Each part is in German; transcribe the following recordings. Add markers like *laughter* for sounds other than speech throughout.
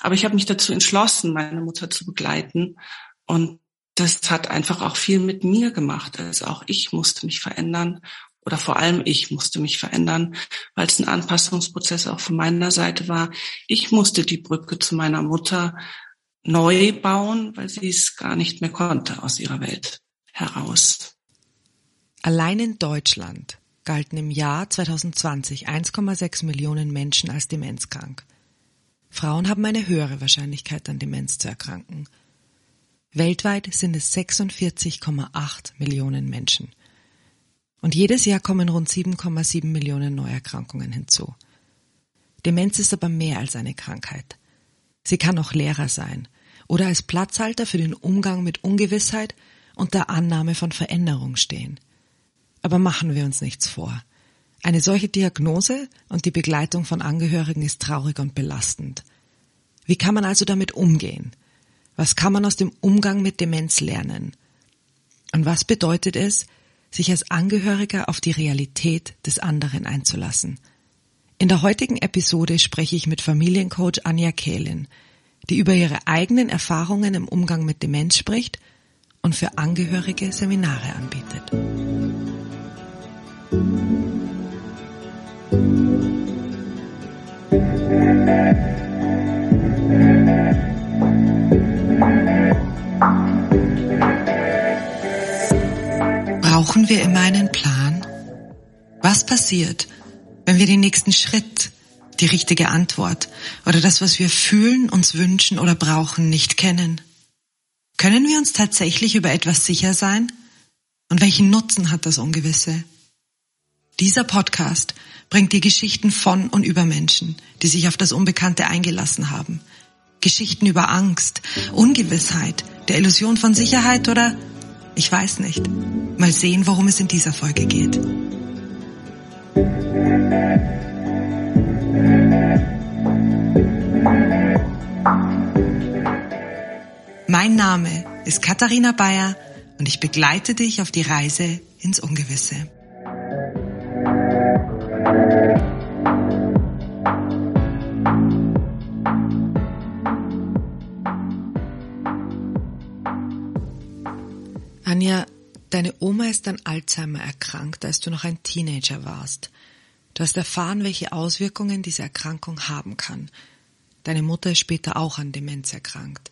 Aber ich habe mich dazu entschlossen, meine Mutter zu begleiten. Und das hat einfach auch viel mit mir gemacht. Also auch ich musste mich verändern oder vor allem ich musste mich verändern, weil es ein Anpassungsprozess auch von meiner Seite war. Ich musste die Brücke zu meiner Mutter neu bauen, weil sie es gar nicht mehr konnte aus ihrer Welt heraus. Allein in Deutschland galten im Jahr 2020 1,6 Millionen Menschen als demenzkrank. Frauen haben eine höhere Wahrscheinlichkeit an Demenz zu erkranken. Weltweit sind es 46,8 Millionen Menschen. Und jedes Jahr kommen rund 7,7 Millionen Neuerkrankungen hinzu. Demenz ist aber mehr als eine Krankheit. Sie kann auch Lehrer sein oder als Platzhalter für den Umgang mit Ungewissheit und der Annahme von Veränderung stehen. Aber machen wir uns nichts vor. Eine solche Diagnose und die Begleitung von Angehörigen ist traurig und belastend. Wie kann man also damit umgehen? Was kann man aus dem Umgang mit Demenz lernen? Und was bedeutet es, sich als Angehöriger auf die Realität des anderen einzulassen? In der heutigen Episode spreche ich mit Familiencoach Anja Kehlin, die über ihre eigenen Erfahrungen im Umgang mit Demenz spricht und für Angehörige Seminare anbietet. Brauchen wir immer einen Plan? Was passiert, wenn wir den nächsten Schritt, die richtige Antwort oder das, was wir fühlen, uns wünschen oder brauchen, nicht kennen? Können wir uns tatsächlich über etwas sicher sein? Und welchen Nutzen hat das Ungewisse? Dieser Podcast bringt dir Geschichten von und über Menschen, die sich auf das Unbekannte eingelassen haben. Geschichten über Angst, Ungewissheit, der Illusion von Sicherheit oder ich weiß nicht. Mal sehen, worum es in dieser Folge geht. Mein Name ist Katharina Bayer und ich begleite dich auf die Reise ins Ungewisse. Anja, deine Oma ist an Alzheimer erkrankt, als du noch ein Teenager warst. Du hast erfahren, welche Auswirkungen diese Erkrankung haben kann. Deine Mutter ist später auch an Demenz erkrankt.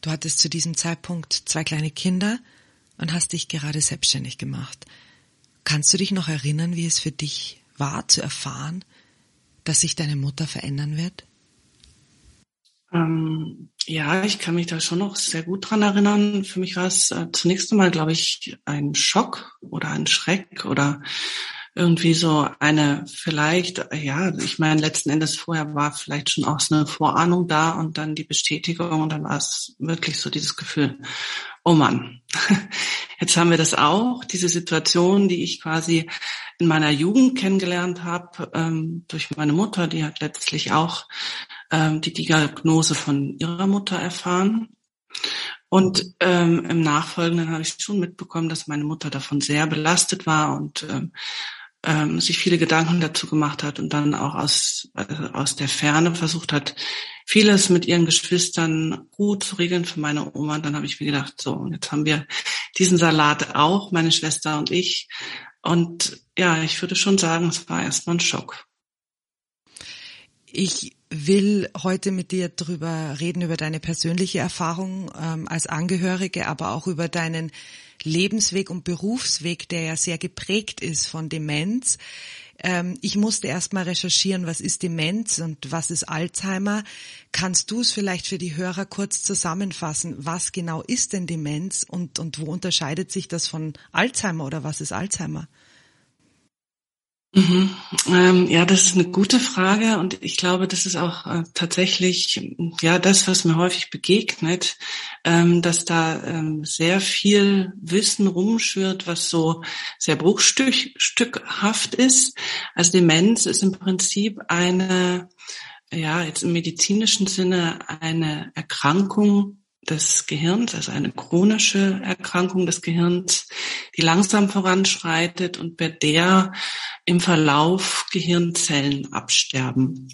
Du hattest zu diesem Zeitpunkt zwei kleine Kinder und hast dich gerade selbstständig gemacht. Kannst du dich noch erinnern, wie es für dich war zu erfahren, dass sich deine Mutter verändern wird? Ähm, ja, ich kann mich da schon noch sehr gut dran erinnern. Für mich war es äh, zunächst einmal, glaube ich, ein Schock oder ein Schreck oder irgendwie so eine vielleicht, ja, ich meine, letzten Endes vorher war vielleicht schon auch so eine Vorahnung da und dann die Bestätigung und dann war es wirklich so dieses Gefühl, oh Mann, *laughs* jetzt haben wir das auch, diese Situation, die ich quasi in meiner Jugend kennengelernt habe, ähm, durch meine Mutter, die hat letztlich auch ähm, die Diagnose von ihrer Mutter erfahren. Und ähm, im Nachfolgenden habe ich schon mitbekommen, dass meine Mutter davon sehr belastet war und ähm, ähm, sich viele Gedanken dazu gemacht hat und dann auch aus, äh, aus der Ferne versucht hat, vieles mit ihren Geschwistern gut zu regeln für meine Oma. Und dann habe ich mir gedacht, so, jetzt haben wir diesen Salat auch, meine Schwester und ich. Und ja, ich würde schon sagen, es war erstmal ein Schock. Ich will heute mit dir drüber reden, über deine persönliche Erfahrung ähm, als Angehörige, aber auch über deinen Lebensweg und Berufsweg, der ja sehr geprägt ist von Demenz. Ähm, ich musste erst mal recherchieren, was ist Demenz und was ist Alzheimer. Kannst du es vielleicht für die Hörer kurz zusammenfassen? Was genau ist denn Demenz und, und wo unterscheidet sich das von Alzheimer oder was ist Alzheimer? Mhm. Ähm, ja, das ist eine gute Frage und ich glaube, das ist auch äh, tatsächlich ja das, was mir häufig begegnet, ähm, dass da ähm, sehr viel Wissen rumschwirrt, was so sehr bruchstückhaft ist. Also Demenz ist im Prinzip eine, ja, jetzt im medizinischen Sinne eine Erkrankung des Gehirns, also eine chronische Erkrankung des Gehirns, die langsam voranschreitet und bei der im Verlauf Gehirnzellen absterben.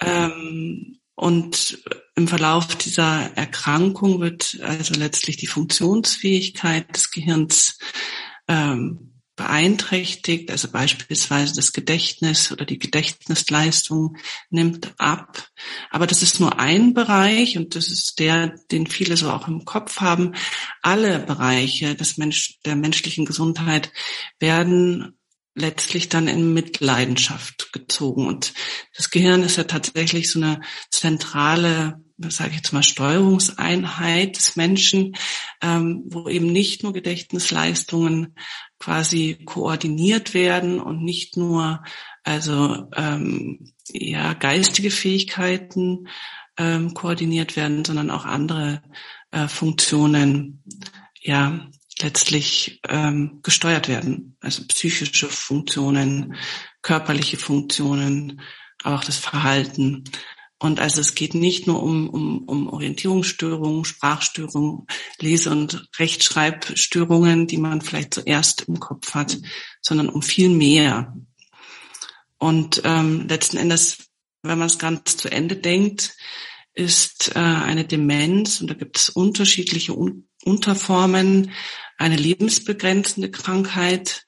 Ähm, und im Verlauf dieser Erkrankung wird also letztlich die Funktionsfähigkeit des Gehirns ähm, beeinträchtigt, also beispielsweise das Gedächtnis oder die Gedächtnisleistung nimmt ab. Aber das ist nur ein Bereich und das ist der, den viele so auch im Kopf haben. Alle Bereiche des Mensch, der menschlichen Gesundheit werden letztlich dann in Mitleidenschaft gezogen. Und das Gehirn ist ja tatsächlich so eine zentrale, sage ich jetzt mal, Steuerungseinheit des Menschen, ähm, wo eben nicht nur Gedächtnisleistungen quasi koordiniert werden und nicht nur also ähm, ja geistige Fähigkeiten ähm, koordiniert werden, sondern auch andere äh, Funktionen ja letztlich ähm, gesteuert werden. Also psychische Funktionen, körperliche Funktionen, auch das Verhalten. Und also es geht nicht nur um, um, um Orientierungsstörungen, Sprachstörungen, Lese- und Rechtschreibstörungen, die man vielleicht zuerst im Kopf hat, sondern um viel mehr. Und ähm, letzten Endes, wenn man es ganz zu Ende denkt, ist äh, eine Demenz, und da gibt es unterschiedliche Un Unterformen, eine lebensbegrenzende Krankheit,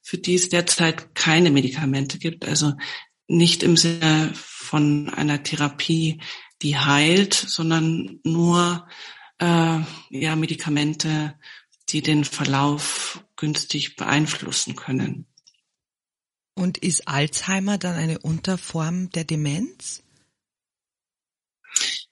für die es derzeit keine Medikamente gibt. Also nicht im Sinne von einer Therapie, die heilt, sondern nur äh, ja Medikamente, die den Verlauf günstig beeinflussen können. Und ist Alzheimer dann eine Unterform der Demenz?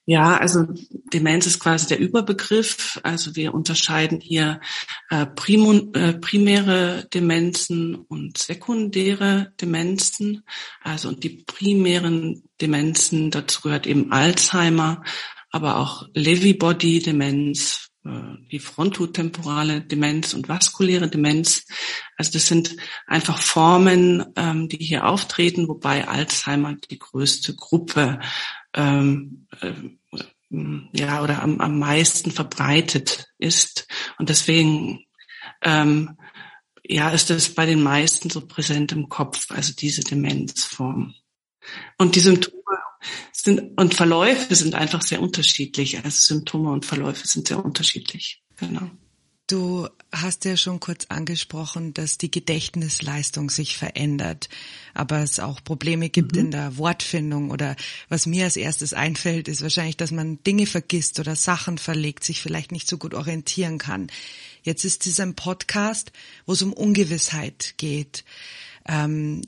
Ja, also Demenz ist quasi der Überbegriff. Also wir unterscheiden hier äh, Primun, äh, primäre Demenzen und sekundäre Demenzen. Also und die primären Demenzen, dazu gehört eben Alzheimer, aber auch Lewy-Body-Demenz, äh, die frontotemporale Demenz und vaskuläre Demenz. Also das sind einfach Formen, ähm, die hier auftreten, wobei Alzheimer die größte Gruppe ähm, äh, ja oder am, am meisten verbreitet ist und deswegen ähm, ja ist es bei den meisten so präsent im Kopf, also diese Demenzform. Und die Symptome sind und Verläufe sind einfach sehr unterschiedlich. Also Symptome und Verläufe sind sehr unterschiedlich. Genau. Du hast ja schon kurz angesprochen, dass die Gedächtnisleistung sich verändert, aber es auch Probleme gibt mhm. in der Wortfindung oder was mir als erstes einfällt, ist wahrscheinlich, dass man Dinge vergisst oder Sachen verlegt, sich vielleicht nicht so gut orientieren kann. Jetzt ist es ein Podcast, wo es um Ungewissheit geht. Ähm,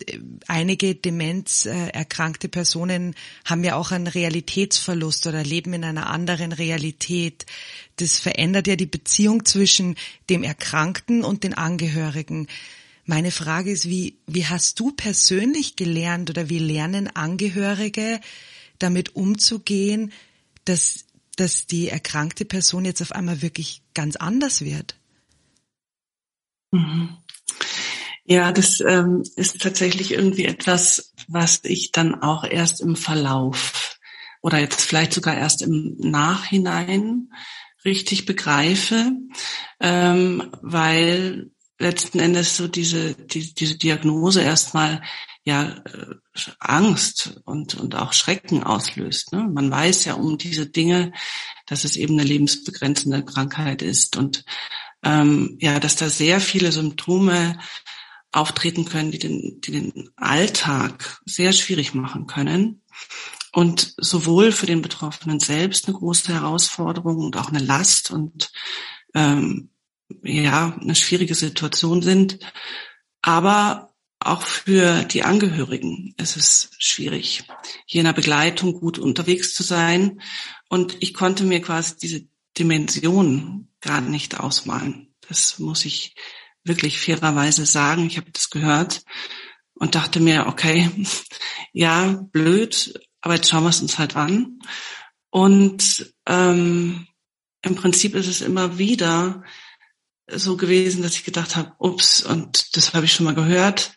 einige demenzerkrankte Personen haben ja auch einen Realitätsverlust oder leben in einer anderen Realität. Das verändert ja die Beziehung zwischen dem Erkrankten und den Angehörigen. Meine Frage ist, wie, wie hast du persönlich gelernt oder wie lernen Angehörige damit umzugehen, dass, dass die erkrankte Person jetzt auf einmal wirklich ganz anders wird? Ja, das ähm, ist tatsächlich irgendwie etwas, was ich dann auch erst im Verlauf oder jetzt vielleicht sogar erst im Nachhinein richtig begreife, ähm, weil letzten Endes so diese die, diese Diagnose erstmal ja äh, Angst und und auch Schrecken auslöst. Ne? Man weiß ja um diese Dinge, dass es eben eine lebensbegrenzende Krankheit ist und ähm, ja, dass da sehr viele Symptome auftreten können, die den, die den Alltag sehr schwierig machen können und sowohl für den Betroffenen selbst eine große Herausforderung und auch eine Last und ähm, ja eine schwierige Situation sind, aber auch für die Angehörigen ist es schwierig, hier in der Begleitung gut unterwegs zu sein. Und ich konnte mir quasi diese Dimension gar nicht ausmalen. Das muss ich wirklich fairerweise sagen. Ich habe das gehört und dachte mir, okay, *laughs* ja, blöd, aber jetzt schauen wir es uns halt an. Und ähm, im Prinzip ist es immer wieder so gewesen, dass ich gedacht habe, ups, und das habe ich schon mal gehört.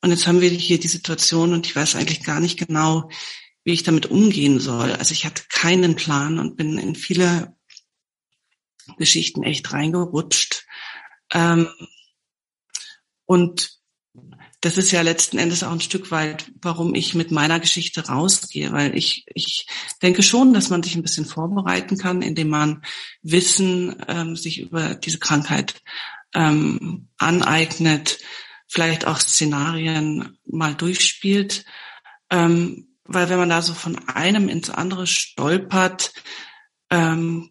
Und jetzt haben wir hier die Situation und ich weiß eigentlich gar nicht genau, wie ich damit umgehen soll. Also ich hatte keinen Plan und bin in viele Geschichten echt reingerutscht. Ähm, und das ist ja letzten Endes auch ein Stück weit, warum ich mit meiner Geschichte rausgehe, weil ich, ich denke schon, dass man sich ein bisschen vorbereiten kann, indem man Wissen ähm, sich über diese Krankheit ähm, aneignet, vielleicht auch Szenarien mal durchspielt. Ähm, weil wenn man da so von einem ins andere stolpert, ähm,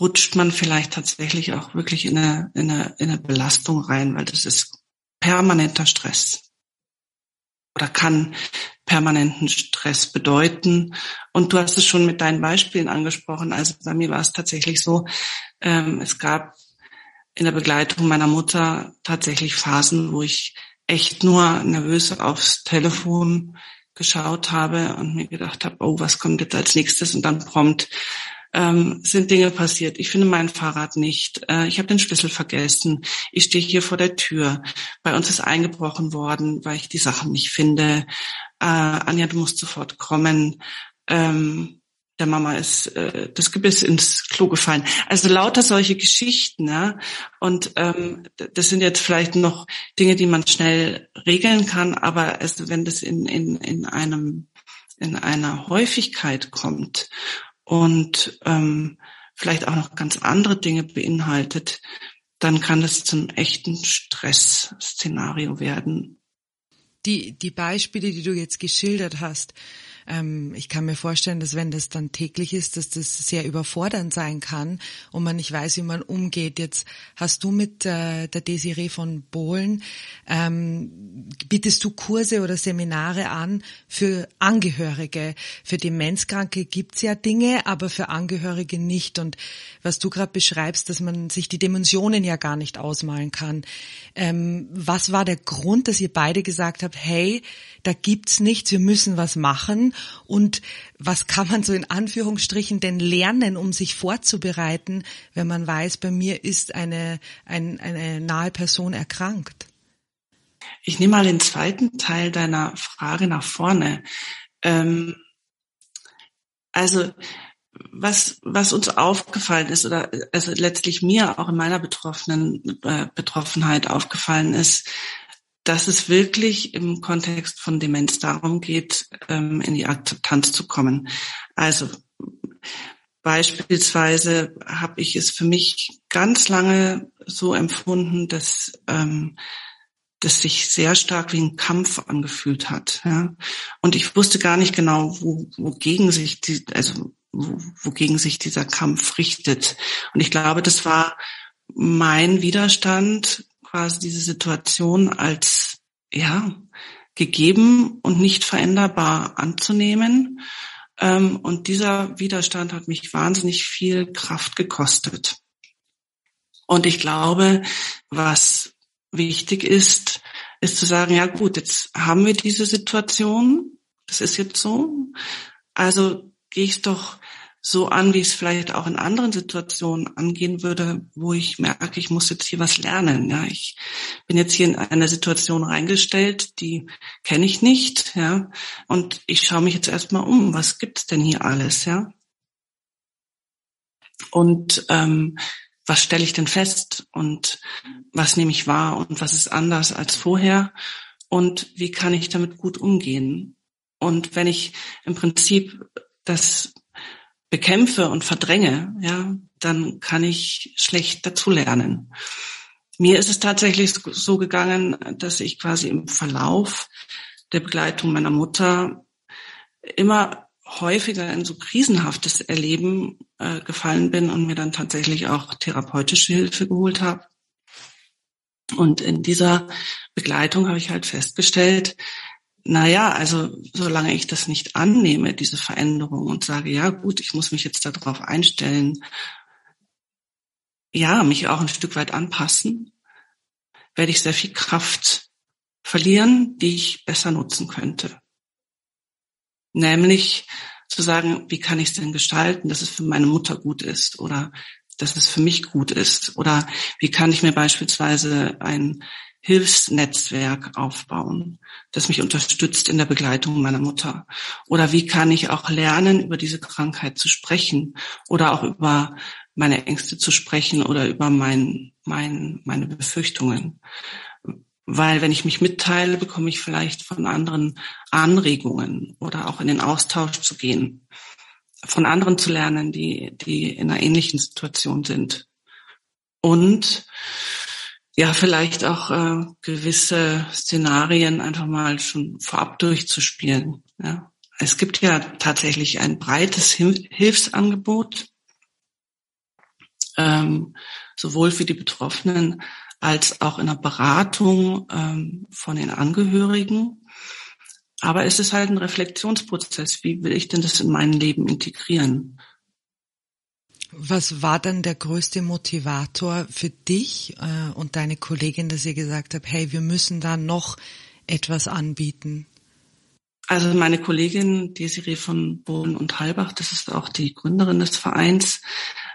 rutscht man vielleicht tatsächlich auch wirklich in eine, in, eine, in eine Belastung rein, weil das ist permanenter Stress oder kann permanenten Stress bedeuten. Und du hast es schon mit deinen Beispielen angesprochen. Also bei mir war es tatsächlich so, ähm, es gab in der Begleitung meiner Mutter tatsächlich Phasen, wo ich echt nur nervös aufs Telefon geschaut habe und mir gedacht habe, oh, was kommt jetzt als nächstes? Und dann prompt ähm, sind Dinge passiert. Ich finde mein Fahrrad nicht. Äh, ich habe den Schlüssel vergessen. Ich stehe hier vor der Tür. Bei uns ist eingebrochen worden, weil ich die Sachen nicht finde. Äh, Anja, du musst sofort kommen. Ähm, der Mama ist äh, das Gebiss ins Klo gefallen. Also lauter solche Geschichten, ja. Und ähm, das sind jetzt vielleicht noch Dinge, die man schnell regeln kann, aber es, wenn das in, in, in einem in einer Häufigkeit kommt und ähm, vielleicht auch noch ganz andere Dinge beinhaltet, dann kann das zum echten Stressszenario werden. Die, die Beispiele, die du jetzt geschildert hast, ähm, ich kann mir vorstellen, dass wenn das dann täglich ist, dass das sehr überfordernd sein kann und man nicht weiß, wie man umgeht. Jetzt hast du mit äh, der Desiree von Bohlen, ähm, bietest du Kurse oder Seminare an für Angehörige. Für Demenzkranke gibt's ja Dinge, aber für Angehörige nicht. Und was du gerade beschreibst, dass man sich die Dimensionen ja gar nicht ausmalen kann. Ähm, was war der Grund, dass ihr beide gesagt habt, hey, da gibt's nichts, wir müssen was machen und was kann man so in Anführungsstrichen denn lernen, um sich vorzubereiten, wenn man weiß, bei mir ist eine, ein, eine nahe Person erkrankt? Ich nehme mal den zweiten Teil deiner Frage nach vorne. Ähm, also was, was uns aufgefallen ist oder also letztlich mir auch in meiner betroffenen äh, Betroffenheit aufgefallen ist, dass es wirklich im Kontext von Demenz darum geht, ähm, in die Akzeptanz zu kommen. Also beispielsweise habe ich es für mich ganz lange so empfunden, dass ähm, das sich sehr stark wie ein Kampf angefühlt hat. Ja? Und ich wusste gar nicht genau, wo, wogegen sich die, also wogegen sich dieser Kampf richtet. Und ich glaube, das war mein Widerstand quasi diese Situation als, ja, gegeben und nicht veränderbar anzunehmen. Ähm, und dieser Widerstand hat mich wahnsinnig viel Kraft gekostet. Und ich glaube, was wichtig ist, ist zu sagen, ja gut, jetzt haben wir diese Situation, das ist jetzt so, also gehe ich doch so an, wie ich es vielleicht auch in anderen Situationen angehen würde, wo ich merke, ich muss jetzt hier was lernen. Ja, ich bin jetzt hier in eine Situation reingestellt, die kenne ich nicht. Ja, und ich schaue mich jetzt erstmal um. Was gibt's denn hier alles? Ja, und ähm, was stelle ich denn fest und was nehme ich wahr und was ist anders als vorher und wie kann ich damit gut umgehen? Und wenn ich im Prinzip das bekämpfe und verdränge, ja, dann kann ich schlecht dazulernen. Mir ist es tatsächlich so gegangen, dass ich quasi im Verlauf der Begleitung meiner Mutter immer häufiger in so krisenhaftes Erleben äh, gefallen bin und mir dann tatsächlich auch therapeutische Hilfe geholt habe. Und in dieser Begleitung habe ich halt festgestellt, naja, also solange ich das nicht annehme, diese Veränderung und sage, ja gut, ich muss mich jetzt darauf einstellen, ja, mich auch ein Stück weit anpassen, werde ich sehr viel Kraft verlieren, die ich besser nutzen könnte. Nämlich zu sagen, wie kann ich es denn gestalten, dass es für meine Mutter gut ist oder dass es für mich gut ist oder wie kann ich mir beispielsweise ein Hilfsnetzwerk aufbauen, das mich unterstützt in der Begleitung meiner Mutter? Oder wie kann ich auch lernen, über diese Krankheit zu sprechen oder auch über meine Ängste zu sprechen oder über mein, mein, meine Befürchtungen? weil wenn ich mich mitteile, bekomme ich vielleicht von anderen Anregungen oder auch in den Austausch zu gehen, von anderen zu lernen, die, die in einer ähnlichen Situation sind. Und ja, vielleicht auch äh, gewisse Szenarien einfach mal schon vorab durchzuspielen. Ja. Es gibt ja tatsächlich ein breites Hilfsangebot, ähm, sowohl für die Betroffenen als auch in der Beratung ähm, von den Angehörigen. Aber es ist halt ein Reflexionsprozess. Wie will ich denn das in mein Leben integrieren? Was war dann der größte Motivator für dich äh, und deine Kollegin, dass ihr gesagt habt, hey, wir müssen da noch etwas anbieten? Also meine Kollegin Desiree von Bohlen und Halbach, das ist auch die Gründerin des Vereins,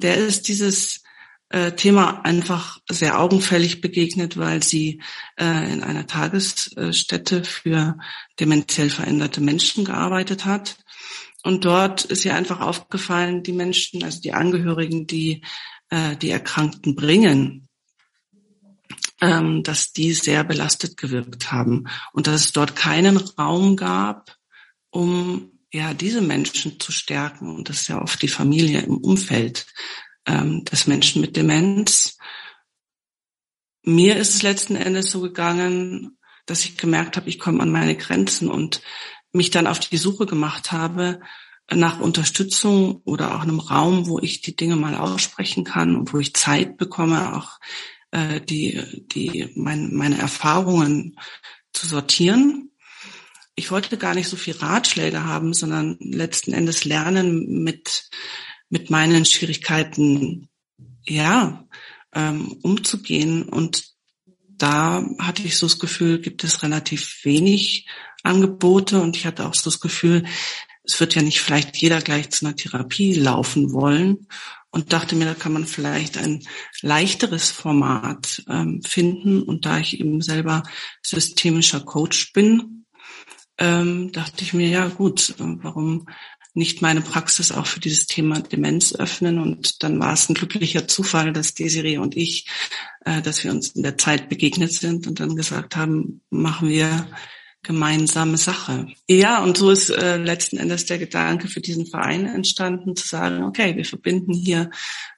der ist dieses äh, Thema einfach sehr augenfällig begegnet, weil sie äh, in einer Tagesstätte für dementiell veränderte Menschen gearbeitet hat. Und dort ist ihr einfach aufgefallen, die Menschen, also die Angehörigen, die äh, die Erkrankten bringen, ähm, dass die sehr belastet gewirkt haben und dass es dort keinen Raum gab, um ja diese Menschen zu stärken. Und das ist ja oft die Familie im Umfeld, ähm, des Menschen mit Demenz. Mir ist es letzten Endes so gegangen, dass ich gemerkt habe, ich komme an meine Grenzen und mich dann auf die Suche gemacht habe nach Unterstützung oder auch einem Raum, wo ich die Dinge mal aussprechen kann und wo ich Zeit bekomme, auch äh, die, die mein, meine Erfahrungen zu sortieren. Ich wollte gar nicht so viel Ratschläge haben, sondern letzten Endes lernen, mit mit meinen Schwierigkeiten ja ähm, umzugehen. Und da hatte ich so das Gefühl, gibt es relativ wenig Angebote und ich hatte auch so das Gefühl, es wird ja nicht vielleicht jeder gleich zu einer Therapie laufen wollen und dachte mir, da kann man vielleicht ein leichteres Format ähm, finden. Und da ich eben selber systemischer Coach bin, ähm, dachte ich mir, ja gut, warum nicht meine Praxis auch für dieses Thema Demenz öffnen. Und dann war es ein glücklicher Zufall, dass Desiree und ich, äh, dass wir uns in der Zeit begegnet sind und dann gesagt haben, machen wir gemeinsame Sache. Ja, und so ist äh, letzten Endes der Gedanke für diesen Verein entstanden, zu sagen, okay, wir verbinden hier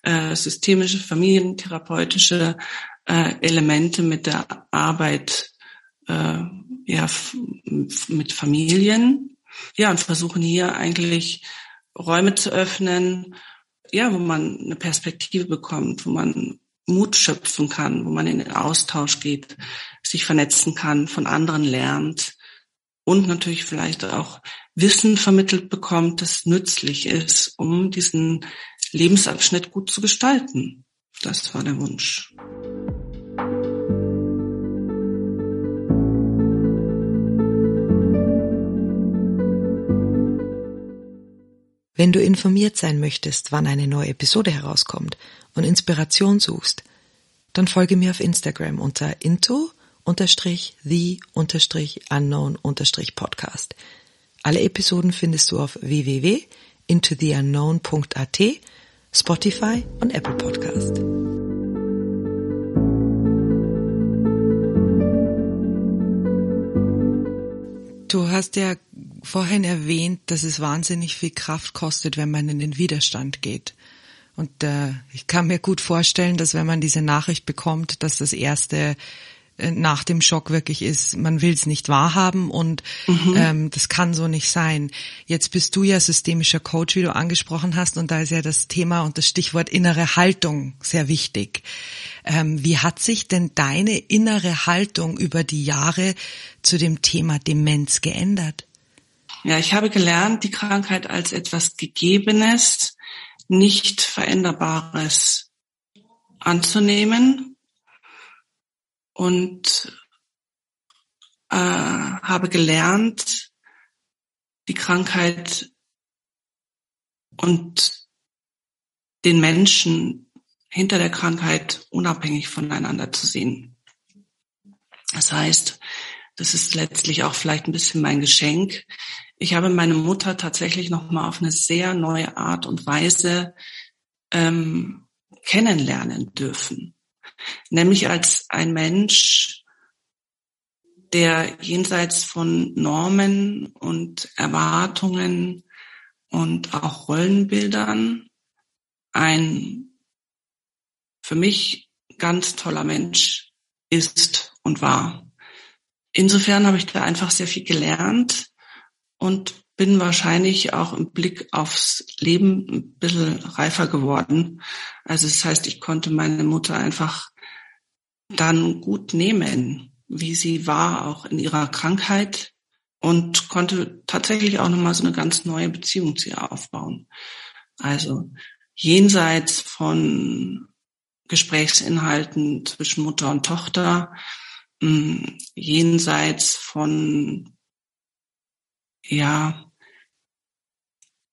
äh, systemische, familientherapeutische äh, Elemente mit der Arbeit äh, ja, mit Familien ja, und versuchen hier eigentlich Räume zu öffnen, ja, wo man eine Perspektive bekommt, wo man Mut schöpfen kann, wo man in den Austausch geht, sich vernetzen kann, von anderen lernt und natürlich vielleicht auch Wissen vermittelt bekommt, das nützlich ist, um diesen Lebensabschnitt gut zu gestalten. Das war der Wunsch. Wenn du informiert sein möchtest, wann eine neue Episode herauskommt und Inspiration suchst, dann folge mir auf Instagram unter into the unknown podcast. Alle Episoden findest du auf www.intotheunknown.at, Spotify und Apple Podcast. Du hast ja vorhin erwähnt, dass es wahnsinnig viel Kraft kostet, wenn man in den Widerstand geht. Und äh, ich kann mir gut vorstellen, dass wenn man diese Nachricht bekommt, dass das erste äh, nach dem Schock wirklich ist, man will es nicht wahrhaben und mhm. ähm, das kann so nicht sein. Jetzt bist du ja systemischer Coach, wie du angesprochen hast, und da ist ja das Thema und das Stichwort innere Haltung sehr wichtig. Ähm, wie hat sich denn deine innere Haltung über die Jahre zu dem Thema Demenz geändert? Ja, ich habe gelernt, die Krankheit als etwas Gegebenes, nicht Veränderbares anzunehmen und äh, habe gelernt, die Krankheit und den Menschen hinter der Krankheit unabhängig voneinander zu sehen. Das heißt, das ist letztlich auch vielleicht ein bisschen mein Geschenk ich habe meine Mutter tatsächlich noch mal auf eine sehr neue Art und Weise ähm, kennenlernen dürfen, nämlich als ein Mensch, der jenseits von Normen und Erwartungen und auch Rollenbildern ein für mich ganz toller Mensch ist und war. Insofern habe ich da einfach sehr viel gelernt und bin wahrscheinlich auch im Blick aufs Leben ein bisschen reifer geworden. Also das heißt, ich konnte meine Mutter einfach dann gut nehmen, wie sie war, auch in ihrer Krankheit und konnte tatsächlich auch nochmal so eine ganz neue Beziehung zu ihr aufbauen. Also jenseits von Gesprächsinhalten zwischen Mutter und Tochter, hm, jenseits von, ja,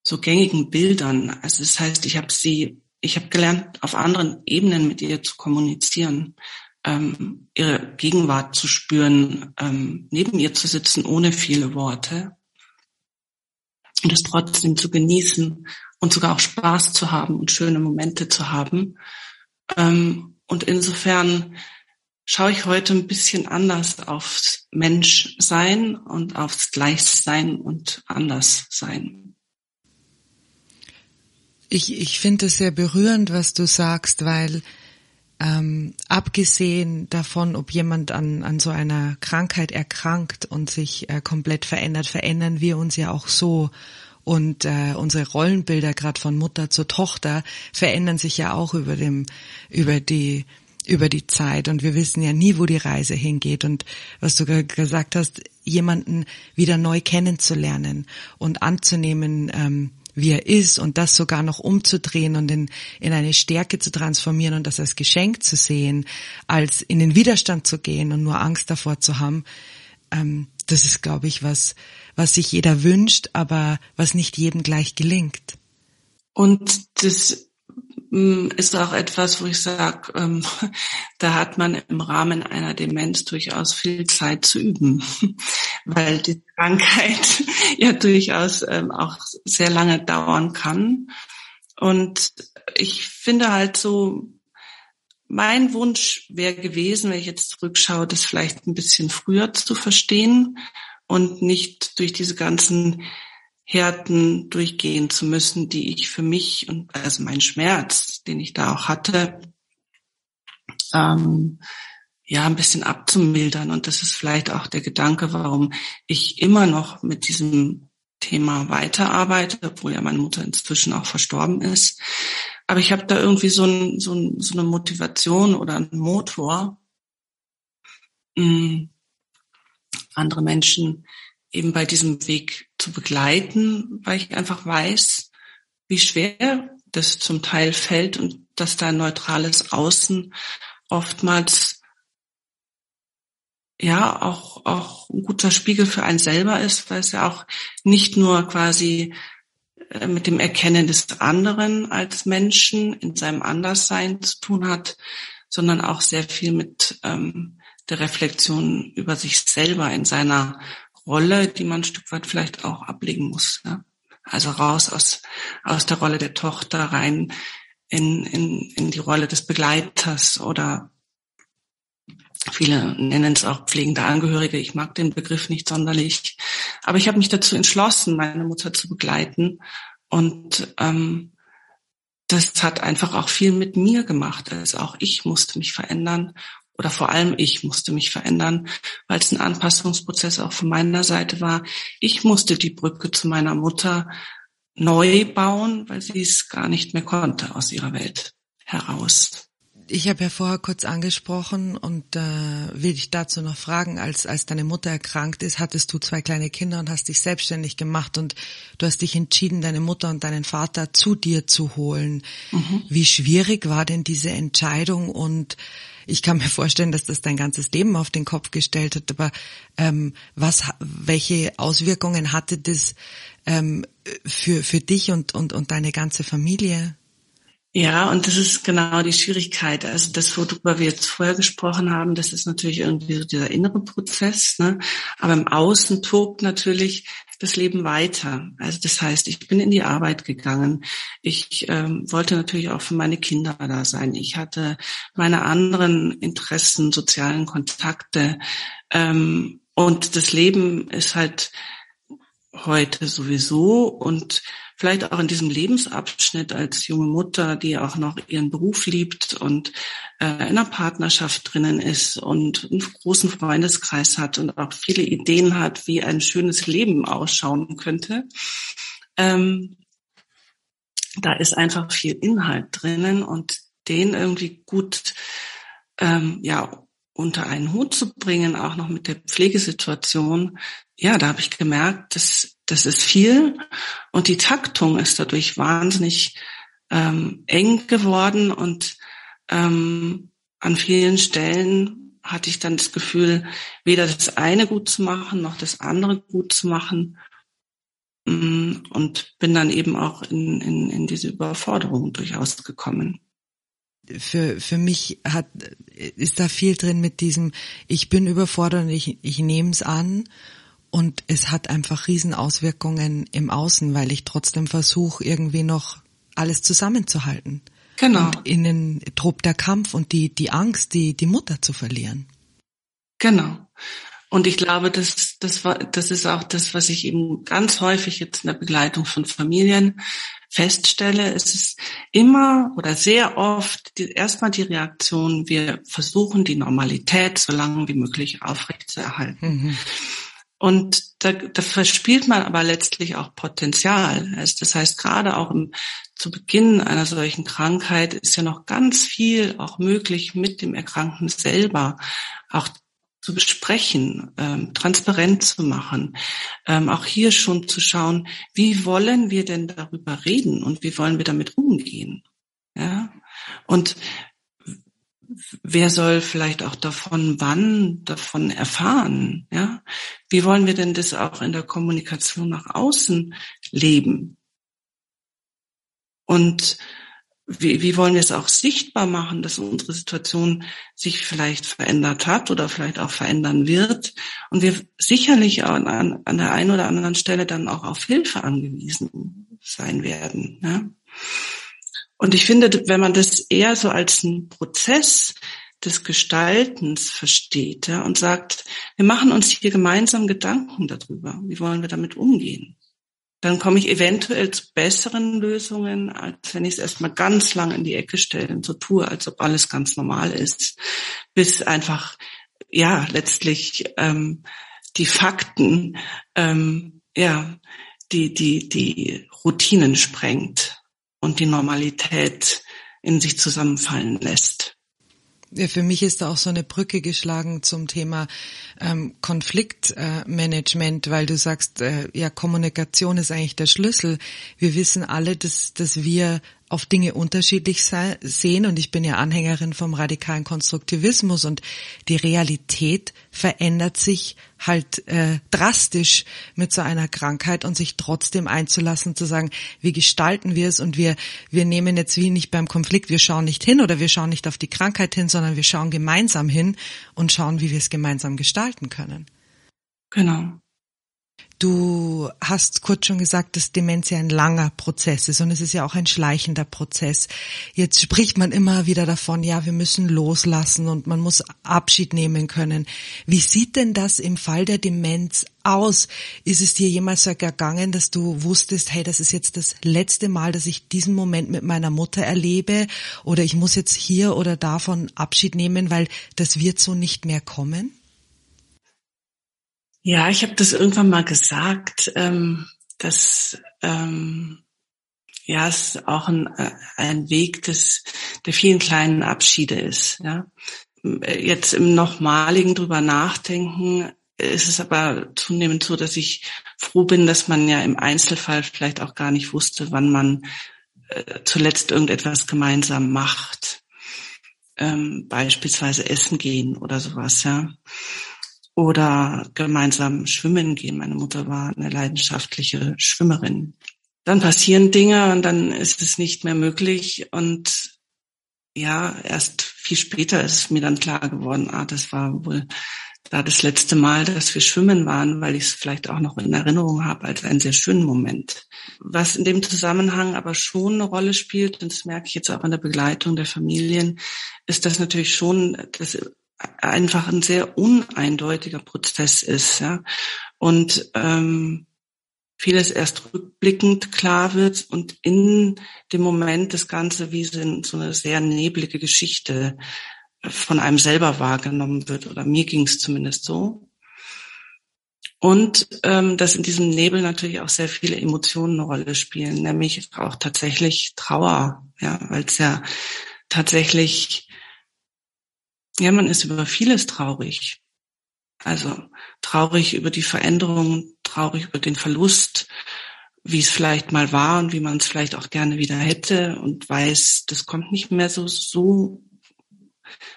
so gängigen Bildern. Also das heißt, ich habe sie, ich habe gelernt, auf anderen Ebenen mit ihr zu kommunizieren, ähm, ihre Gegenwart zu spüren, ähm, neben ihr zu sitzen ohne viele Worte und es trotzdem zu genießen und sogar auch Spaß zu haben und schöne Momente zu haben. Ähm, und insofern schaue ich heute ein bisschen anders aufs Menschsein und aufs Gleichsein und Anderssein. Ich, ich finde es sehr berührend, was du sagst, weil ähm, abgesehen davon, ob jemand an, an so einer Krankheit erkrankt und sich äh, komplett verändert, verändern wir uns ja auch so. Und äh, unsere Rollenbilder, gerade von Mutter zur Tochter, verändern sich ja auch über dem, über die über die Zeit und wir wissen ja nie, wo die Reise hingeht. Und was du gesagt hast, jemanden wieder neu kennenzulernen und anzunehmen, ähm, wie er ist und das sogar noch umzudrehen und in, in eine Stärke zu transformieren und das als Geschenk zu sehen, als in den Widerstand zu gehen und nur Angst davor zu haben, ähm, das ist, glaube ich, was, was sich jeder wünscht, aber was nicht jedem gleich gelingt. Und das ist auch etwas, wo ich sage, ähm, *laughs* da hat man im Rahmen einer Demenz durchaus viel Zeit zu üben, *laughs* weil die Krankheit *laughs* ja durchaus ähm, auch sehr lange dauern kann. Und ich finde halt so, mein Wunsch wäre gewesen, wenn ich jetzt zurückschaue, das vielleicht ein bisschen früher zu verstehen und nicht durch diese ganzen Härten durchgehen zu müssen, die ich für mich und also mein Schmerz, den ich da auch hatte, ähm, ja, ein bisschen abzumildern. Und das ist vielleicht auch der Gedanke, warum ich immer noch mit diesem Thema weiterarbeite, obwohl ja meine Mutter inzwischen auch verstorben ist. Aber ich habe da irgendwie so, ein, so, ein, so eine Motivation oder einen Motor, mh, hm, andere Menschen eben bei diesem Weg zu begleiten, weil ich einfach weiß, wie schwer das zum Teil fällt und dass da ein neutrales Außen oftmals ja auch, auch ein guter Spiegel für einen selber ist, weil es ja auch nicht nur quasi äh, mit dem Erkennen des anderen als Menschen in seinem Anderssein zu tun hat, sondern auch sehr viel mit ähm, der Reflexion über sich selber in seiner Rolle, die man ein Stück weit vielleicht auch ablegen muss. Ja? Also raus aus, aus der Rolle der Tochter rein in, in, in die Rolle des Begleiters oder viele nennen es auch pflegende Angehörige. Ich mag den Begriff nicht sonderlich. Aber ich habe mich dazu entschlossen, meine Mutter zu begleiten. Und ähm, das hat einfach auch viel mit mir gemacht. Also auch ich musste mich verändern oder vor allem ich musste mich verändern, weil es ein Anpassungsprozess auch von meiner Seite war. Ich musste die Brücke zu meiner Mutter neu bauen, weil sie es gar nicht mehr konnte aus ihrer Welt heraus. Ich habe ja vorher kurz angesprochen und äh, will dich dazu noch fragen, als, als deine Mutter erkrankt ist, hattest du zwei kleine Kinder und hast dich selbstständig gemacht und du hast dich entschieden, deine Mutter und deinen Vater zu dir zu holen. Mhm. Wie schwierig war denn diese Entscheidung und ich kann mir vorstellen, dass das dein ganzes Leben auf den Kopf gestellt hat. Aber ähm, was, welche Auswirkungen hatte das ähm, für für dich und und und deine ganze Familie? Ja, und das ist genau die Schwierigkeit. Also das, worüber wir jetzt vorher gesprochen haben, das ist natürlich irgendwie so dieser innere Prozess. Ne? Aber im Außen tobt natürlich das Leben weiter. Also das heißt, ich bin in die Arbeit gegangen. Ich ähm, wollte natürlich auch für meine Kinder da sein. Ich hatte meine anderen Interessen, sozialen Kontakte. Ähm, Und das Leben ist halt heute sowieso und vielleicht auch in diesem Lebensabschnitt als junge Mutter, die auch noch ihren Beruf liebt und äh, in einer Partnerschaft drinnen ist und einen großen Freundeskreis hat und auch viele Ideen hat, wie ein schönes Leben ausschauen könnte. Ähm, da ist einfach viel Inhalt drinnen und den irgendwie gut ähm, ja unter einen Hut zu bringen, auch noch mit der Pflegesituation, ja, da habe ich gemerkt, dass das ist viel. Und die Taktung ist dadurch wahnsinnig ähm, eng geworden. Und ähm, an vielen Stellen hatte ich dann das Gefühl, weder das eine gut zu machen noch das andere gut zu machen. Mm, und bin dann eben auch in, in, in diese Überforderung durchaus gekommen. Für, für mich hat, ist da viel drin mit diesem, ich bin überfordert und ich, ich nehme es an und es hat einfach Riesenauswirkungen im Außen, weil ich trotzdem versuche, irgendwie noch alles zusammenzuhalten. Genau. Und innen tobt der Kampf und die, die Angst, die, die Mutter zu verlieren. Genau. Und ich glaube, das, das, war, das ist auch das, was ich eben ganz häufig jetzt in der Begleitung von Familien feststelle. Es ist immer oder sehr oft die, erstmal die Reaktion, wir versuchen die Normalität so lange wie möglich aufrechtzuerhalten. Mhm. Und da, da verspielt man aber letztlich auch Potenzial. Das heißt, gerade auch im, zu Beginn einer solchen Krankheit ist ja noch ganz viel auch möglich mit dem Erkrankten selber. Auch zu besprechen, ähm, transparent zu machen, ähm, auch hier schon zu schauen, wie wollen wir denn darüber reden und wie wollen wir damit umgehen? Ja, und wer soll vielleicht auch davon wann davon erfahren? Ja, wie wollen wir denn das auch in der Kommunikation nach außen leben? Und wie, wie wollen wir es auch sichtbar machen, dass unsere Situation sich vielleicht verändert hat oder vielleicht auch verändern wird und wir sicherlich an, an, an der einen oder anderen Stelle dann auch auf Hilfe angewiesen sein werden. Ja? Und ich finde, wenn man das eher so als einen Prozess des Gestaltens versteht ja, und sagt, wir machen uns hier gemeinsam Gedanken darüber, wie wollen wir damit umgehen dann komme ich eventuell zu besseren Lösungen, als wenn ich es erstmal ganz lang in die Ecke stelle und so tue, als ob alles ganz normal ist, bis einfach ja letztlich ähm, die Fakten ähm, ja die die die Routinen sprengt und die Normalität in sich zusammenfallen lässt. Ja, für mich ist da auch so eine Brücke geschlagen zum Thema ähm, Konfliktmanagement, äh, weil du sagst, äh, ja, Kommunikation ist eigentlich der Schlüssel. Wir wissen alle, dass, dass wir auf Dinge unterschiedlich sehen und ich bin ja Anhängerin vom radikalen Konstruktivismus und die Realität verändert sich halt äh, drastisch mit so einer Krankheit und sich trotzdem einzulassen, zu sagen, wie gestalten wir es und wir wir nehmen jetzt wie nicht beim Konflikt, wir schauen nicht hin oder wir schauen nicht auf die Krankheit hin, sondern wir schauen gemeinsam hin und schauen, wie wir es gemeinsam gestalten können. Genau. Du hast kurz schon gesagt, dass Demenz ja ein langer Prozess ist und es ist ja auch ein schleichender Prozess. Jetzt spricht man immer wieder davon, ja, wir müssen loslassen und man muss Abschied nehmen können. Wie sieht denn das im Fall der Demenz aus? Ist es dir jemals so ergangen, dass du wusstest, hey, das ist jetzt das letzte Mal, dass ich diesen Moment mit meiner Mutter erlebe oder ich muss jetzt hier oder davon Abschied nehmen, weil das wird so nicht mehr kommen? Ja, ich habe das irgendwann mal gesagt, ähm, dass ähm, ja es auch ein, äh, ein Weg des der vielen kleinen Abschiede ist. Ja, jetzt im nochmaligen drüber nachdenken ist es aber zunehmend so, dass ich froh bin, dass man ja im Einzelfall vielleicht auch gar nicht wusste, wann man äh, zuletzt irgendetwas gemeinsam macht, ähm, beispielsweise essen gehen oder sowas. Ja oder gemeinsam schwimmen gehen. Meine Mutter war eine leidenschaftliche Schwimmerin. Dann passieren Dinge und dann ist es nicht mehr möglich und ja, erst viel später ist mir dann klar geworden, ah, das war wohl da das letzte Mal, dass wir schwimmen waren, weil ich es vielleicht auch noch in Erinnerung habe als einen sehr schönen Moment. Was in dem Zusammenhang aber schon eine Rolle spielt, und das merke ich jetzt auch an der Begleitung der Familien, ist das natürlich schon, dass einfach ein sehr uneindeutiger Prozess ist, ja. Und ähm, vieles erst rückblickend klar wird und in dem Moment das Ganze wie so eine sehr neblige Geschichte von einem selber wahrgenommen wird. Oder mir ging es zumindest so. Und ähm, dass in diesem Nebel natürlich auch sehr viele Emotionen eine Rolle spielen, nämlich auch tatsächlich Trauer, ja, weil es ja tatsächlich, ja, man ist über vieles traurig. Also traurig über die Veränderung, traurig über den Verlust, wie es vielleicht mal war und wie man es vielleicht auch gerne wieder hätte und weiß, das kommt nicht mehr so, so,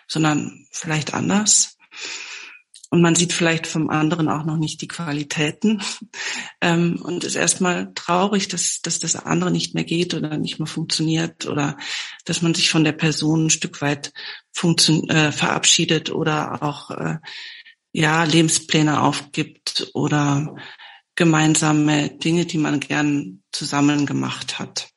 sondern vielleicht anders. Und man sieht vielleicht vom anderen auch noch nicht die Qualitäten *laughs* ähm, und ist erstmal traurig, dass, dass das andere nicht mehr geht oder nicht mehr funktioniert oder dass man sich von der Person ein Stück weit funktion äh, verabschiedet oder auch äh, ja Lebenspläne aufgibt oder gemeinsame Dinge, die man gern zusammen gemacht hat.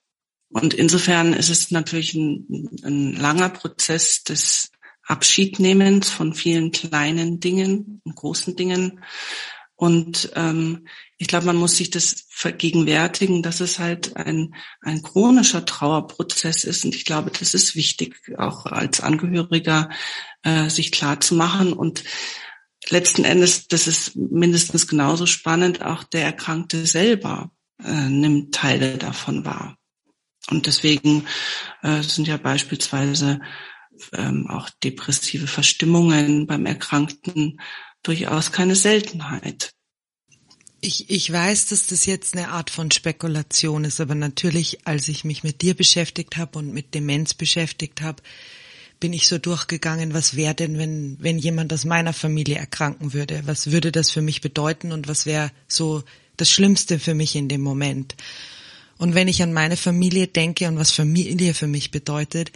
Und insofern ist es natürlich ein, ein langer Prozess des Abschiednehmens von vielen kleinen Dingen und großen Dingen. Und ähm, ich glaube, man muss sich das vergegenwärtigen, dass es halt ein, ein chronischer Trauerprozess ist. Und ich glaube, das ist wichtig, auch als Angehöriger äh, sich klar zu machen. Und letzten Endes, das ist mindestens genauso spannend, auch der Erkrankte selber äh, nimmt Teile davon wahr. Und deswegen äh, sind ja beispielsweise ähm, auch depressive Verstimmungen beim Erkrankten durchaus keine Seltenheit. Ich, ich weiß, dass das jetzt eine Art von Spekulation ist, aber natürlich, als ich mich mit dir beschäftigt habe und mit Demenz beschäftigt habe, bin ich so durchgegangen, was wäre denn, wenn, wenn jemand aus meiner Familie erkranken würde? Was würde das für mich bedeuten und was wäre so das Schlimmste für mich in dem Moment? Und wenn ich an meine Familie denke und was Familie für mich bedeutet,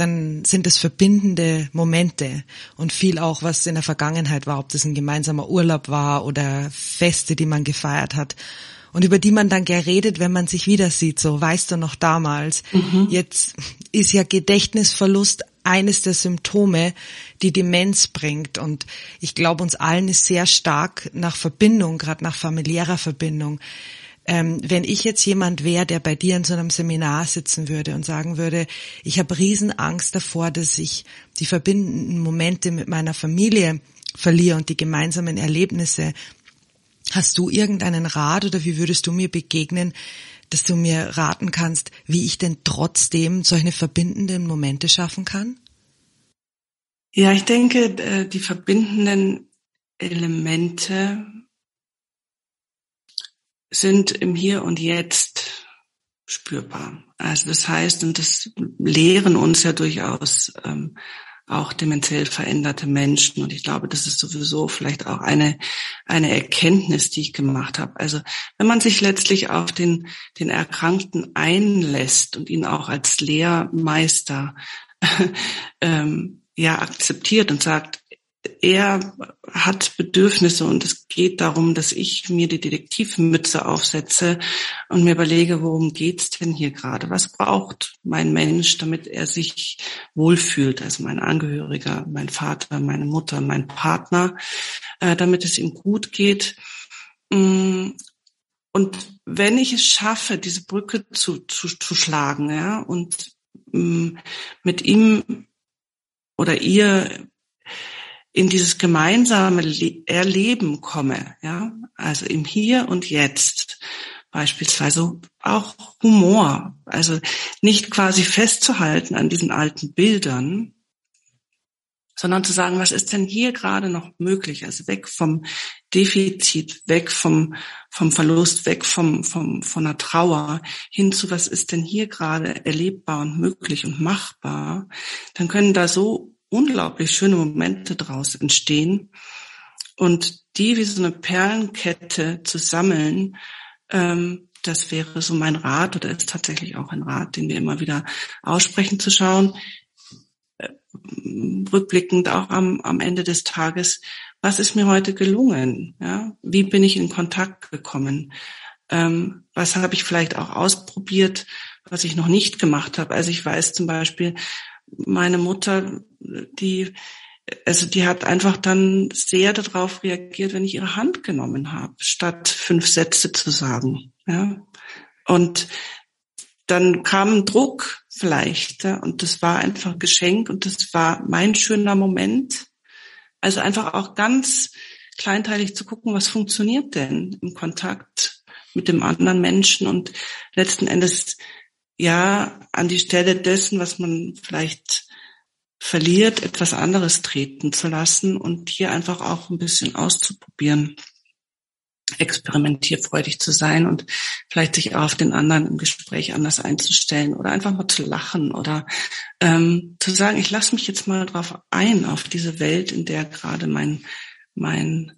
dann sind es verbindende Momente und viel auch, was in der Vergangenheit war, ob das ein gemeinsamer Urlaub war oder Feste, die man gefeiert hat und über die man dann geredet, wenn man sich wieder sieht, so weißt du noch damals. Mhm. Jetzt ist ja Gedächtnisverlust eines der Symptome, die Demenz bringt und ich glaube, uns allen ist sehr stark nach Verbindung, gerade nach familiärer Verbindung ähm, wenn ich jetzt jemand wäre, der bei dir in so einem Seminar sitzen würde und sagen würde, ich habe Riesenangst davor, dass ich die verbindenden Momente mit meiner Familie verliere und die gemeinsamen Erlebnisse. Hast du irgendeinen Rat oder wie würdest du mir begegnen, dass du mir raten kannst, wie ich denn trotzdem solche verbindenden Momente schaffen kann? Ja, ich denke, äh, die verbindenden Elemente sind im Hier und Jetzt spürbar. Also das heißt, und das lehren uns ja durchaus ähm, auch dementiell veränderte Menschen. Und ich glaube, das ist sowieso vielleicht auch eine, eine Erkenntnis, die ich gemacht habe. Also wenn man sich letztlich auf den, den Erkrankten einlässt und ihn auch als Lehrmeister *laughs* ähm, ja akzeptiert und sagt, er hat Bedürfnisse und es geht darum, dass ich mir die Detektivmütze aufsetze und mir überlege, worum geht's denn hier gerade? Was braucht mein Mensch, damit er sich wohlfühlt? Also mein Angehöriger, mein Vater, meine Mutter, mein Partner, äh, damit es ihm gut geht. Mm, und wenn ich es schaffe, diese Brücke zu, zu, zu schlagen, ja, und mm, mit ihm oder ihr in dieses gemeinsame Erleben komme, ja, also im Hier und Jetzt, beispielsweise auch Humor, also nicht quasi festzuhalten an diesen alten Bildern, sondern zu sagen, was ist denn hier gerade noch möglich? Also weg vom Defizit, weg vom, vom Verlust, weg vom, vom, von der Trauer, hin zu was ist denn hier gerade erlebbar und möglich und machbar, dann können da so unglaublich schöne Momente draus entstehen und die wie so eine Perlenkette zu sammeln, ähm, das wäre so mein Rat oder ist tatsächlich auch ein Rat, den wir immer wieder aussprechen, zu schauen, äh, rückblickend auch am, am Ende des Tages, was ist mir heute gelungen? Ja? Wie bin ich in Kontakt gekommen? Ähm, was habe ich vielleicht auch ausprobiert, was ich noch nicht gemacht habe? Also ich weiß zum Beispiel, meine Mutter, die also die hat einfach dann sehr darauf reagiert, wenn ich ihre Hand genommen habe, statt fünf Sätze zu sagen. Ja. Und dann kam Druck vielleicht, ja, und das war einfach ein Geschenk und das war mein schöner Moment. Also einfach auch ganz kleinteilig zu gucken, was funktioniert denn im Kontakt mit dem anderen Menschen und letzten Endes ja an die Stelle dessen, was man vielleicht verliert, etwas anderes treten zu lassen und hier einfach auch ein bisschen auszuprobieren, experimentierfreudig zu sein und vielleicht sich auch auf den anderen im Gespräch anders einzustellen oder einfach mal zu lachen oder ähm, zu sagen, ich lasse mich jetzt mal drauf ein, auf diese Welt, in der gerade mein, mein,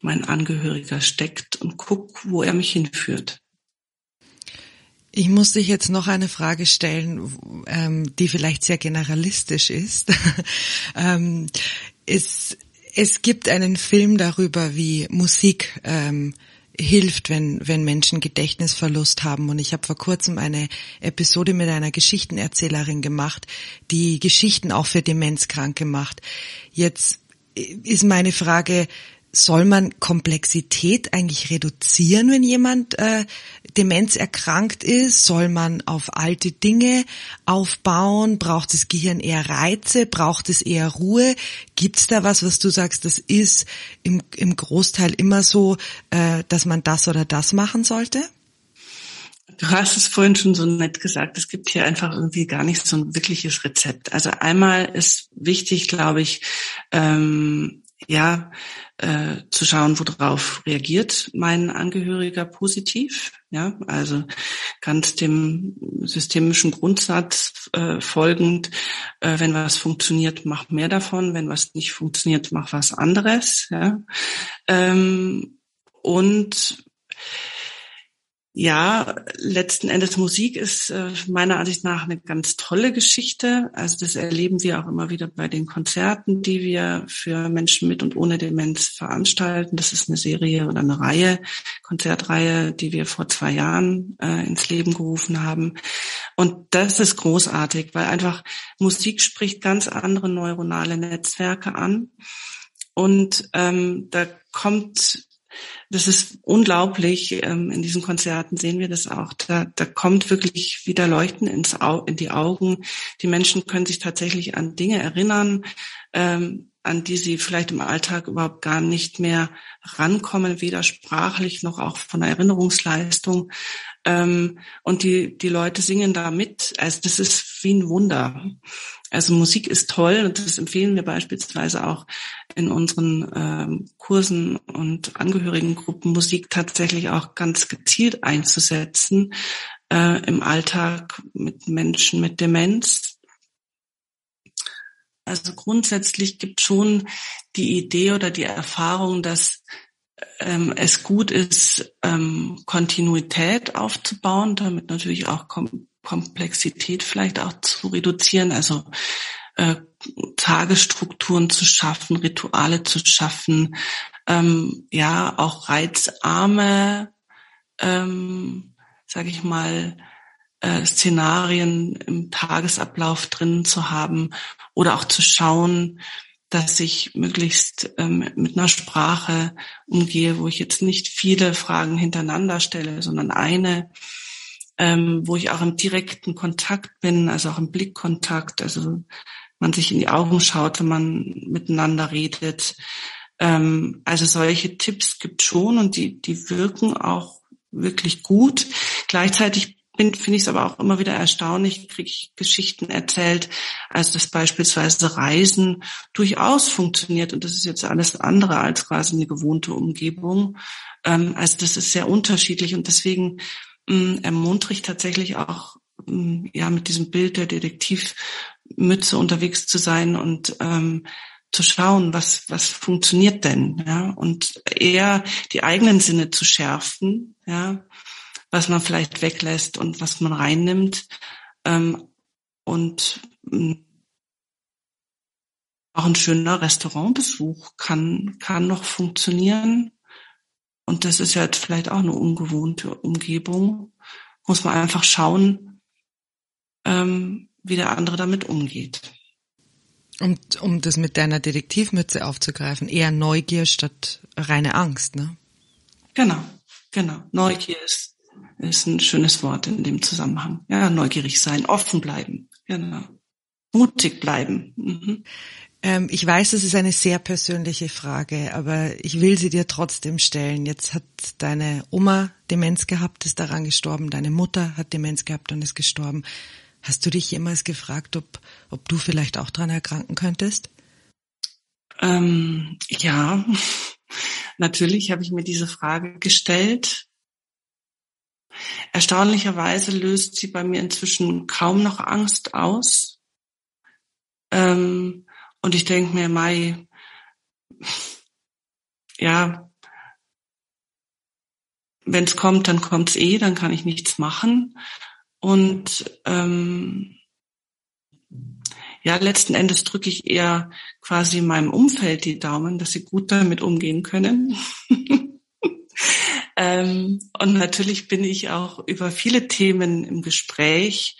mein Angehöriger steckt und guck, wo er mich hinführt. Ich muss dich jetzt noch eine Frage stellen, ähm, die vielleicht sehr generalistisch ist. *laughs* ähm, es, es gibt einen Film darüber, wie Musik ähm, hilft, wenn, wenn Menschen Gedächtnisverlust haben. Und ich habe vor kurzem eine Episode mit einer Geschichtenerzählerin gemacht, die Geschichten auch für Demenzkranke macht. Jetzt ist meine Frage, soll man Komplexität eigentlich reduzieren, wenn jemand äh, Demenz erkrankt ist? Soll man auf alte Dinge aufbauen? Braucht das Gehirn eher Reize? Braucht es eher Ruhe? Gibt es da was, was du sagst, das ist im, im Großteil immer so, äh, dass man das oder das machen sollte? Du hast es vorhin schon so nett gesagt, es gibt hier einfach irgendwie gar nicht so ein wirkliches Rezept. Also einmal ist wichtig, glaube ich, ähm, ja, äh, zu schauen, worauf reagiert mein Angehöriger positiv. Ja, also ganz dem systemischen Grundsatz äh, folgend, äh, wenn was funktioniert, mach mehr davon, wenn was nicht funktioniert, mach was anderes. Ja. Ähm, und ja, letzten Endes Musik ist äh, meiner Ansicht nach eine ganz tolle Geschichte. Also das erleben wir auch immer wieder bei den Konzerten, die wir für Menschen mit und ohne Demenz veranstalten. Das ist eine Serie oder eine Reihe, Konzertreihe, die wir vor zwei Jahren äh, ins Leben gerufen haben. Und das ist großartig, weil einfach Musik spricht ganz andere neuronale Netzwerke an. Und ähm, da kommt das ist unglaublich. Ähm, in diesen Konzerten sehen wir das auch. Da, da kommt wirklich wieder Leuchten ins Au in die Augen. Die Menschen können sich tatsächlich an Dinge erinnern, ähm, an die sie vielleicht im Alltag überhaupt gar nicht mehr rankommen, weder sprachlich noch auch von der Erinnerungsleistung. Ähm, und die, die Leute singen da mit. Also das ist wie ein Wunder. Also Musik ist toll und das empfehlen wir beispielsweise auch in unseren ähm, Kursen und Angehörigengruppen, Musik tatsächlich auch ganz gezielt einzusetzen äh, im Alltag mit Menschen mit Demenz. Also grundsätzlich gibt schon die Idee oder die Erfahrung, dass ähm, es gut ist, ähm, Kontinuität aufzubauen, damit natürlich auch Kom Komplexität vielleicht auch zu reduzieren, also äh, Tagesstrukturen zu schaffen, Rituale zu schaffen, ähm, ja auch reizarme, ähm, sage ich mal, äh, Szenarien im Tagesablauf drin zu haben oder auch zu schauen, dass ich möglichst ähm, mit einer Sprache umgehe, wo ich jetzt nicht viele Fragen hintereinander stelle, sondern eine, ähm, wo ich auch im direkten Kontakt bin, also auch im Blickkontakt, also man sich in die Augen schaut, wenn man miteinander redet. Ähm, also solche Tipps gibt schon und die, die wirken auch wirklich gut. Gleichzeitig finde ich es aber auch immer wieder erstaunlich, kriege ich Geschichten erzählt, als dass beispielsweise Reisen durchaus funktioniert und das ist jetzt alles andere als quasi eine gewohnte Umgebung. Ähm, also das ist sehr unterschiedlich und deswegen ermuntere ich tatsächlich auch mh, ja mit diesem Bild der Detektivmütze unterwegs zu sein und ähm, zu schauen, was was funktioniert denn, ja? Und eher die eigenen Sinne zu schärfen, ja, was man vielleicht weglässt und was man reinnimmt ähm, und mh, auch ein schöner Restaurantbesuch kann kann noch funktionieren und das ist ja vielleicht auch eine ungewohnte Umgebung. Muss man einfach schauen, ähm, wie der andere damit umgeht. Um, um das mit deiner Detektivmütze aufzugreifen, eher Neugier statt reine Angst, ne? Genau, genau. Neugier ist, ist ein schönes Wort in dem Zusammenhang. Ja, neugierig sein, offen bleiben, genau. Mutig bleiben. Mhm. Ähm, ich weiß, es ist eine sehr persönliche Frage, aber ich will sie dir trotzdem stellen. Jetzt hat deine Oma Demenz gehabt, ist daran gestorben, deine Mutter hat Demenz gehabt und ist gestorben. Hast du dich jemals gefragt, ob, ob du vielleicht auch dran erkranken könntest? Ähm, ja, *laughs* natürlich habe ich mir diese Frage gestellt. Erstaunlicherweise löst sie bei mir inzwischen kaum noch Angst aus. Ähm, und ich denke mir, Mai, ja, wenn es kommt, dann kommt's eh, dann kann ich nichts machen. Und ähm, ja, letzten Endes drücke ich eher quasi meinem Umfeld die Daumen, dass sie gut damit umgehen können. *laughs* ähm, und natürlich bin ich auch über viele Themen im Gespräch,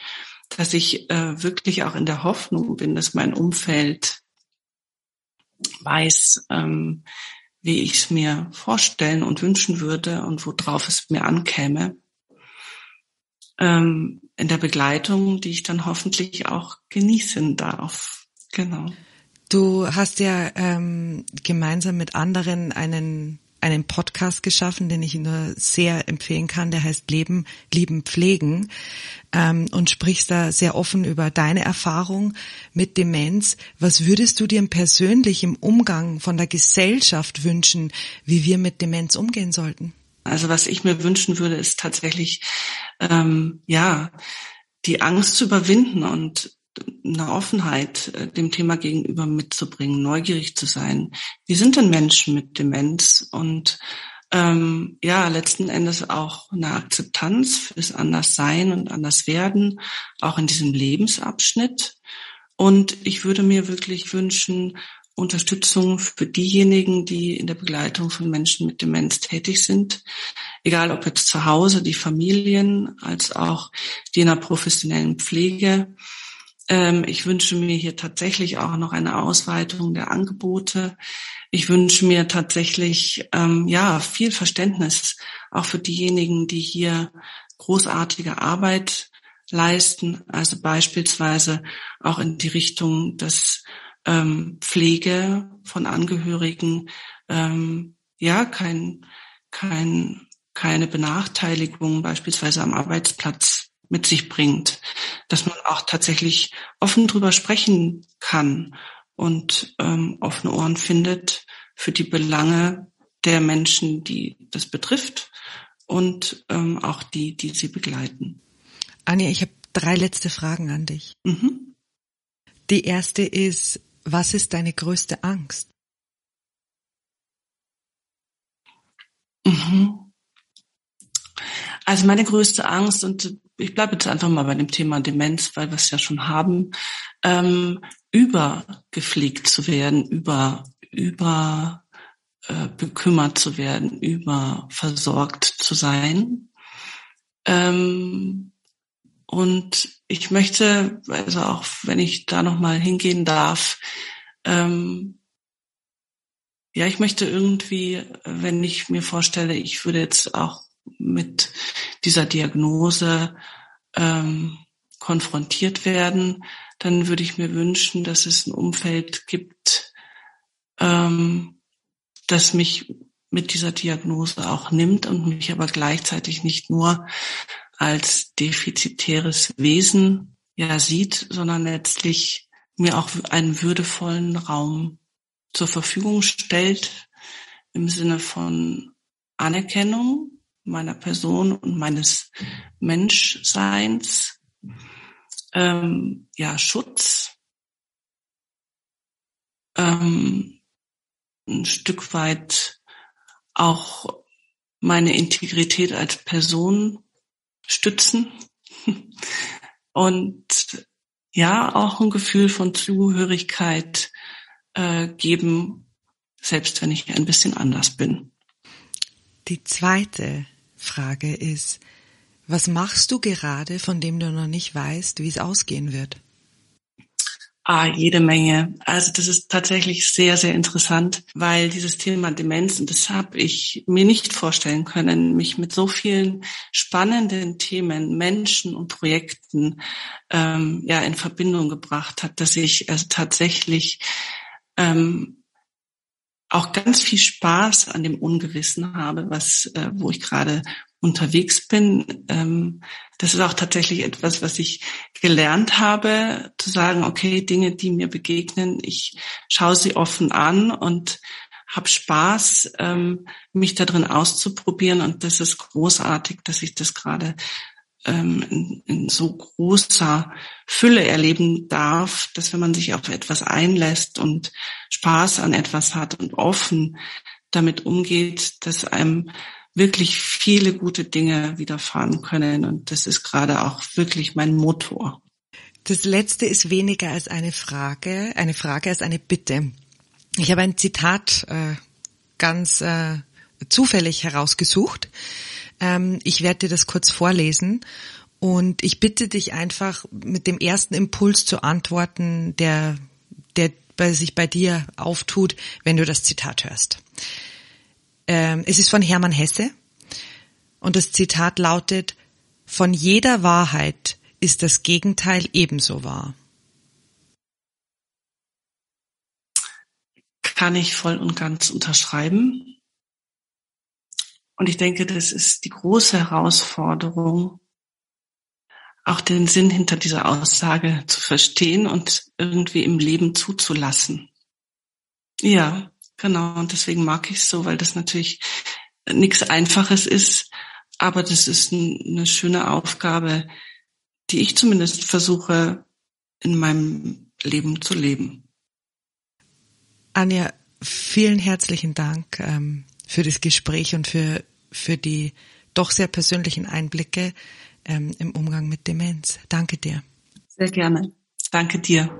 dass ich äh, wirklich auch in der Hoffnung bin, dass mein Umfeld weiß, ähm, wie ich es mir vorstellen und wünschen würde und worauf es mir ankäme ähm, in der Begleitung, die ich dann hoffentlich auch genießen darf. Genau. Du hast ja ähm, gemeinsam mit anderen einen einen Podcast geschaffen, den ich nur sehr empfehlen kann. Der heißt Leben, Lieben, Pflegen ähm, und sprichst da sehr offen über deine Erfahrung mit Demenz. Was würdest du dir persönlich im Umgang von der Gesellschaft wünschen, wie wir mit Demenz umgehen sollten? Also was ich mir wünschen würde, ist tatsächlich, ähm, ja, die Angst zu überwinden und eine Offenheit äh, dem Thema gegenüber mitzubringen, neugierig zu sein. Wie sind denn Menschen mit Demenz? Und ähm, ja, letzten Endes auch eine Akzeptanz fürs Anderssein und Anderswerden, auch in diesem Lebensabschnitt. Und ich würde mir wirklich wünschen, Unterstützung für diejenigen, die in der Begleitung von Menschen mit Demenz tätig sind, egal ob jetzt zu Hause, die Familien, als auch die in der professionellen Pflege. Ähm, ich wünsche mir hier tatsächlich auch noch eine Ausweitung der Angebote. Ich wünsche mir tatsächlich ähm, ja viel Verständnis auch für diejenigen, die hier großartige Arbeit leisten, also beispielsweise auch in die Richtung des ähm, Pflege von Angehörigen ähm, ja kein, kein, keine Benachteiligung beispielsweise am Arbeitsplatz mit sich bringt, dass man auch tatsächlich offen drüber sprechen kann und ähm, offene Ohren findet für die Belange der Menschen, die das betrifft und ähm, auch die, die sie begleiten. Anja, ich habe drei letzte Fragen an dich. Mhm. Die erste ist, was ist deine größte Angst? Mhm. Also meine größte Angst, und ich bleibe jetzt einfach mal bei dem Thema Demenz, weil wir es ja schon haben, ähm, übergepflegt zu werden, über, über äh, bekümmert zu werden, über versorgt zu sein. Ähm, und ich möchte, also auch wenn ich da nochmal hingehen darf, ähm, ja, ich möchte irgendwie, wenn ich mir vorstelle, ich würde jetzt auch mit dieser Diagnose ähm, konfrontiert werden, dann würde ich mir wünschen, dass es ein Umfeld gibt, ähm, das mich mit dieser Diagnose auch nimmt und mich aber gleichzeitig nicht nur als defizitäres Wesen ja sieht, sondern letztlich mir auch einen würdevollen Raum zur Verfügung stellt im Sinne von Anerkennung meiner Person und meines Menschseins, ähm, ja Schutz, ähm, ein Stück weit auch meine Integrität als Person stützen *laughs* und ja auch ein Gefühl von Zugehörigkeit äh, geben, selbst wenn ich ein bisschen anders bin. Die zweite Frage ist, was machst du gerade, von dem du noch nicht weißt, wie es ausgehen wird? Ah, jede Menge. Also das ist tatsächlich sehr, sehr interessant, weil dieses Thema Demenz, und das habe ich mir nicht vorstellen können, mich mit so vielen spannenden Themen, Menschen und Projekten ähm, ja in Verbindung gebracht hat, dass ich also tatsächlich ähm, auch ganz viel Spaß an dem Ungewissen habe, was äh, wo ich gerade unterwegs bin. Ähm, das ist auch tatsächlich etwas, was ich gelernt habe, zu sagen, okay, Dinge, die mir begegnen, ich schaue sie offen an und habe Spaß, ähm, mich darin auszuprobieren. Und das ist großartig, dass ich das gerade ähm, in, in so großer Fülle erleben darf, dass wenn man sich auf etwas einlässt und Spaß an etwas hat und offen damit umgeht, dass einem wirklich viele gute Dinge widerfahren können. Und das ist gerade auch wirklich mein Motor. Das letzte ist weniger als eine Frage, eine Frage als eine Bitte. Ich habe ein Zitat äh, ganz äh, zufällig herausgesucht. Ähm, ich werde dir das kurz vorlesen und ich bitte dich einfach mit dem ersten Impuls zu antworten, der, der sich bei dir auftut, wenn du das Zitat hörst. Ähm, es ist von Hermann Hesse und das Zitat lautet, von jeder Wahrheit ist das Gegenteil ebenso wahr. Kann ich voll und ganz unterschreiben. Und ich denke, das ist die große Herausforderung, auch den Sinn hinter dieser Aussage zu verstehen und irgendwie im Leben zuzulassen. Ja, Genau, und deswegen mag ich es so, weil das natürlich nichts Einfaches ist, aber das ist eine schöne Aufgabe, die ich zumindest versuche in meinem Leben zu leben. Anja, vielen herzlichen Dank ähm, für das Gespräch und für, für die doch sehr persönlichen Einblicke ähm, im Umgang mit Demenz. Danke dir. Sehr gerne. Danke dir.